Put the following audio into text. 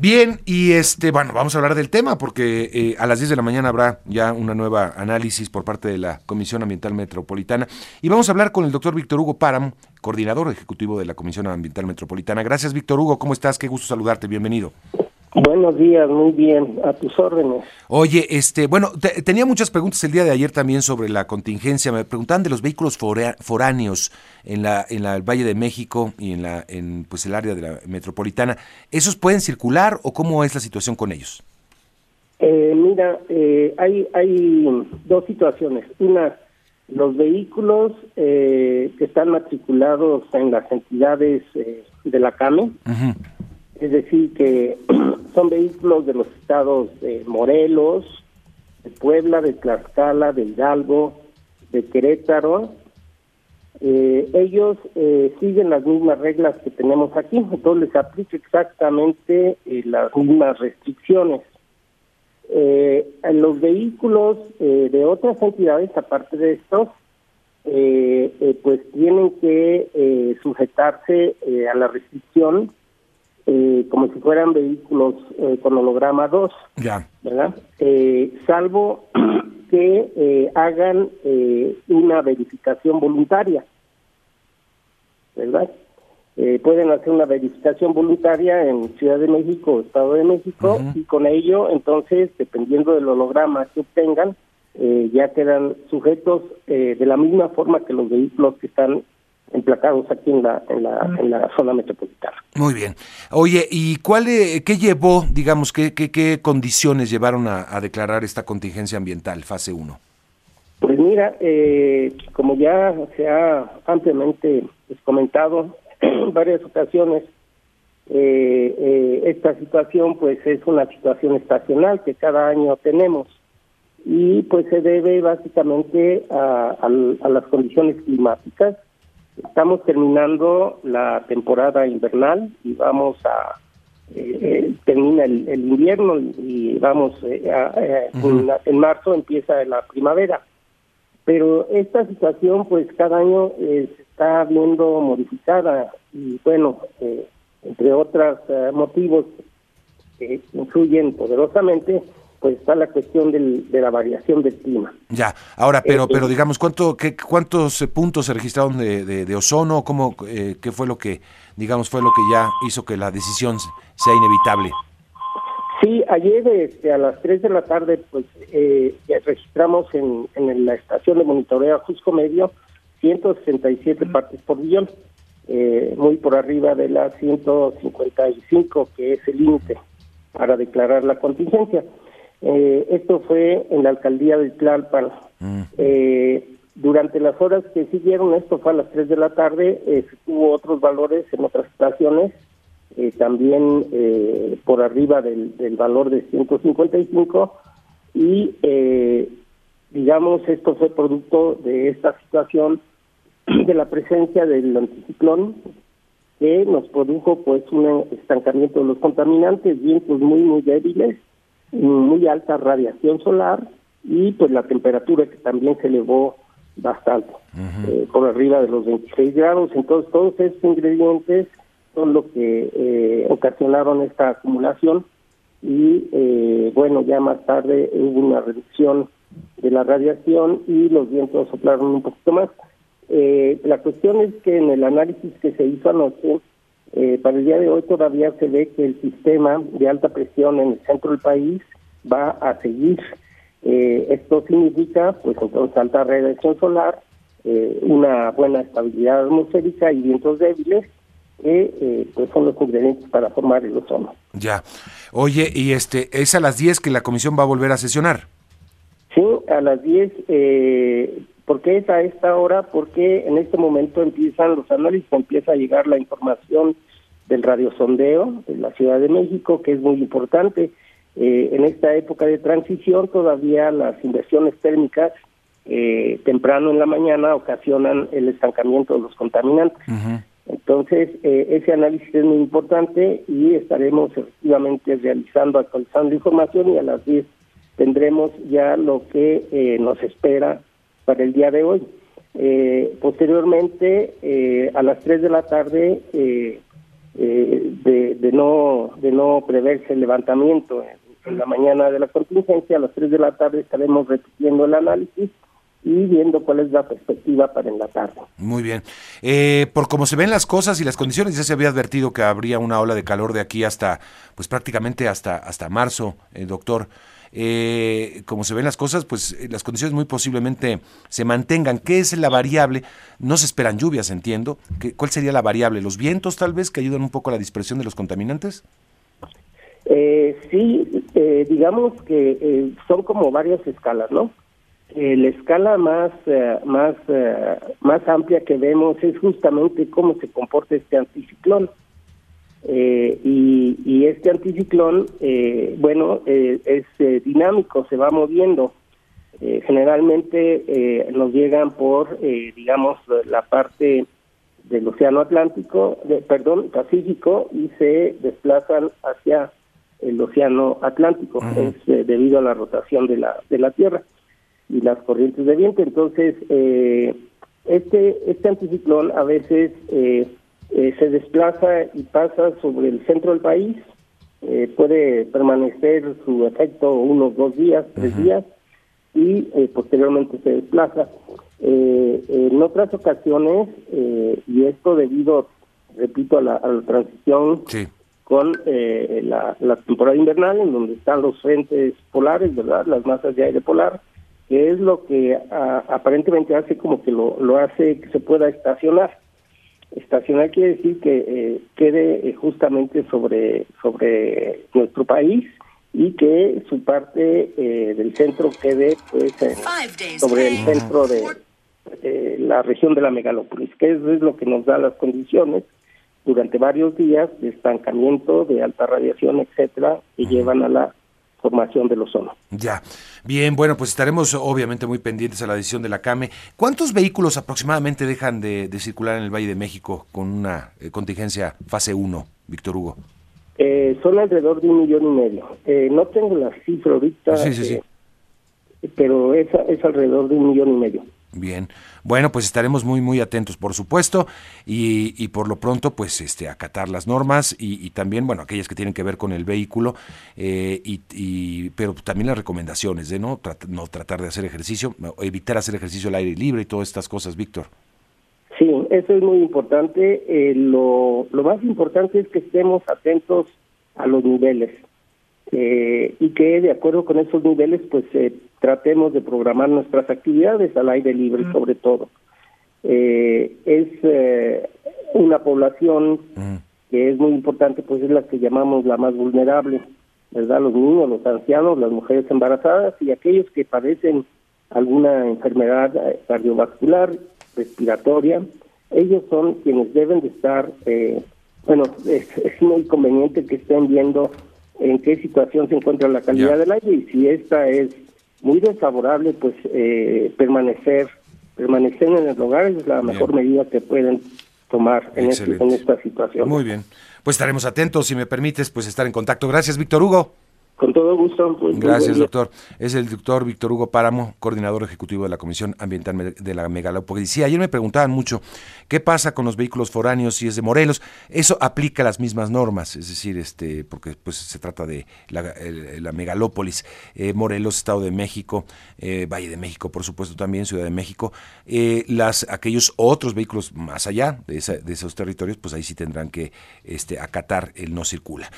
Bien, y este, bueno, vamos a hablar del tema porque eh, a las 10 de la mañana habrá ya una nueva análisis por parte de la Comisión Ambiental Metropolitana y vamos a hablar con el doctor Víctor Hugo Páramo, coordinador ejecutivo de la Comisión Ambiental Metropolitana. Gracias, Víctor Hugo, ¿cómo estás? Qué gusto saludarte, bienvenido. Buenos días, muy bien, a tus órdenes. Oye, este, bueno, tenía muchas preguntas el día de ayer también sobre la contingencia. Me preguntaban de los vehículos foráneos en la en la Valle de México y en la en pues el área de la metropolitana. ¿Esos pueden circular o cómo es la situación con ellos? Eh, mira, eh, hay hay dos situaciones. Una, los vehículos eh, que están matriculados en las entidades de la CAME es decir, que son vehículos de los estados de Morelos, de Puebla, de Tlaxcala, de Hidalgo, de Querétaro. Eh, ellos eh, siguen las mismas reglas que tenemos aquí, entonces les aplica exactamente eh, las mismas restricciones. en los vehículos de otras entidades, aparte de estos, pues tienen que sujetarse a la restricción eh, como si fueran vehículos eh, con holograma 2, ya. ¿verdad? Eh, salvo que hagan una verificación voluntaria, ¿verdad? pueden hacer una verificación voluntaria en Ciudad de México o Estado de México y con ello, entonces, dependiendo del holograma que obtengan, ya quedan sujetos de la misma forma que los vehículos que están emplacados aquí en la, en la, en la zona metropolitana. Muy bien. Oye, ¿y cuál, qué llevó, digamos, qué, qué, qué condiciones llevaron a, declarar esta contingencia ambiental, fase 1? Pues mira, eh, como ya se ha ampliamente pues, comentado en varias ocasiones, eh, eh, esta situación pues es una situación estacional que cada año tenemos y pues se debe básicamente a, a las condiciones climáticas Estamos terminando la temporada invernal y vamos a eh, eh termina el, invierno y vamos eh, eh, en, marzo empieza la primavera. Pero esta situación, pues cada año se está viendo modificada y bueno, entre otros motivos que influyen poderosamente, pues está la cuestión del, de la variación del clima. Ya, ahora, pero, eh, pero eh, digamos, ¿cuánto, qué, ¿cuántos eh, puntos se registraron de, de, ozono? ¿Cómo, ¿Qué fue lo que, digamos, fue lo que ya hizo que la decisión sea inevitable? Sí, ayer este, a las 3 de la tarde, pues registramos en, en la estación de monitoreo Jusco Medio 167 partes por billón, muy por arriba de las 155, que es el límite para declarar la contingencia. Eh, esto fue en la alcaldía de Tlalpan. Mm. Eh, durante las horas que siguieron, esto fue a las 3 de la tarde, eh, hubo otros valores en otras estaciones, eh, también por arriba del, del, valor de 155, y digamos, esto fue producto de esta situación de la presencia del anticiclón que nos produjo pues un estancamiento de los contaminantes, vientos muy, muy débiles, muy alta radiación solar y pues la temperatura que también se elevó bastante, eh, por arriba de los 26 grados. Entonces todos estos ingredientes son lo que eh, ocasionaron esta acumulación y eh, bueno, ya más tarde hubo una reducción de la radiación y los vientos soplaron un poquito más. la cuestión es que en el análisis que se hizo anoche, eh, para el día de hoy todavía se ve que el sistema de alta presión en el centro del país va a seguir. Eh, esto significa, pues entonces, alta radiación solar, eh, una buena estabilidad atmosférica y vientos débiles, que pues son los ingredientes para formar el ozono. Ya. Oye, y este es a las 10 que la comisión va a volver a sesionar. Sí, a las 10 eh, ¿Por qué es a esta hora? Porque en este momento empiezan los análisis, empieza a llegar la información del radiosondeo de la Ciudad de México, que es muy importante. Eh, en esta época de transición todavía las inversiones térmicas eh, temprano en la mañana ocasionan el estancamiento de los contaminantes. Entonces, eh, ese análisis es muy importante y estaremos efectivamente realizando, actualizando información y a las 10 tendremos ya lo que nos espera para el día de hoy. Eh, posteriormente, eh, a las 3 de la tarde, eh, de, de, no de no preverse el levantamiento en, la mañana de la contingencia, a las 3 de la tarde estaremos repitiendo el análisis y viendo cuál es la perspectiva para en la tarde. Muy bien. Eh, por cómo se ven las cosas y las condiciones, ya se había advertido que habría una ola de calor de aquí hasta, pues prácticamente hasta, hasta marzo, eh, doctor. Eh, como se ven las cosas, pues eh, las condiciones muy posiblemente se mantengan. ¿Qué es la variable? No se esperan lluvias, entiendo. ¿Qué, ¿Cuál sería la variable? ¿Los vientos tal vez que ayudan un poco a la dispersión de los contaminantes? Eh, sí, eh, digamos que son como varias escalas, ¿no? la escala más más más amplia que vemos es justamente cómo se comporta este anticiclón. Eh, y, este anticiclón, eh, bueno, eh, es dinámico, se va moviendo. generalmente nos llegan por, digamos, la parte del Océano Atlántico, de, perdón, Pacífico, y se desplazan hacia el Océano Atlántico, es debido a la rotación de la, de la Tierra y las corrientes de viento. Entonces, este, este anticiclón a veces eh, se desplaza y pasa sobre el centro del país, eh, puede permanecer su efecto unos dos días, tres días, y eh, posteriormente se desplaza. en otras ocasiones, y esto debido, repito, a la, transición con la, temporada invernal, en donde están los frentes polares, ¿verdad? Las masas de aire polar, que es lo que aparentemente hace como que lo, lo hace que se pueda estacionar. Estacional quiere decir que eh, quede eh, justamente sobre, sobre nuestro país y que su parte eh, del centro quede pues sobre el centro de la región de la megalópolis, que es lo que nos da las condiciones durante varios días de estancamiento, de alta radiación, etcétera, que llevan a la formación del ozono. Ya, bien, bueno, pues estaremos obviamente muy pendientes a la decisión de la CAME. ¿Cuántos vehículos aproximadamente dejan de, circular en el Valle de México con una eh, contingencia fase 1, Víctor Hugo? Eh, son alrededor de un millón y medio. Eh, no tengo la cifra ahorita, sí, sí, sí. pero es, es alrededor de un millón y medio. Bien, bueno, pues estaremos muy, muy atentos, por supuesto, y, y por lo pronto, pues, este, acatar las normas y, también, bueno, aquellas que tienen que ver con el vehículo, eh, y, pero también las recomendaciones de no, no tratar de hacer ejercicio, evitar hacer ejercicio al aire libre y todas estas cosas, Víctor. Sí, eso es muy importante. Eh, lo, lo más importante es que estemos atentos a los niveles eh, y que de acuerdo con esos niveles pues tratemos de programar nuestras actividades al aire libre sobre todo. Eh, es eh, una población que es muy importante pues es la que llamamos la más vulnerable, ¿verdad? Los niños, los ancianos, las mujeres embarazadas y aquellos que padecen alguna enfermedad cardiovascular, respiratoria, ellos son quienes deben de estar, bueno, es, es muy conveniente que estén viendo en qué situación se encuentra la calidad del aire y si esta es muy desfavorable, pues eh, permanecer permanecer en el hogar es la mejor medida que pueden tomar en, este, en esta situación. Muy bien. Pues estaremos atentos, si me permites, pues estar en contacto. Gracias, Víctor Hugo. Con todo gusto. Gracias, doctor. Es el doctor Víctor Hugo Páramo, coordinador ejecutivo de la Comisión Ambiental de la Megalópolis. Sí, ayer me preguntaban mucho qué pasa con los vehículos foráneos si es de Morelos. Eso aplica las mismas normas, es decir, este, porque pues se trata de la, megalópolis, eh, Morelos, Estado de México, eh, Valle de México, por supuesto también, Ciudad de México. Eh, las, aquellos otros vehículos más allá de, de esos territorios, pues ahí sí tendrán que este, acatar el no circula.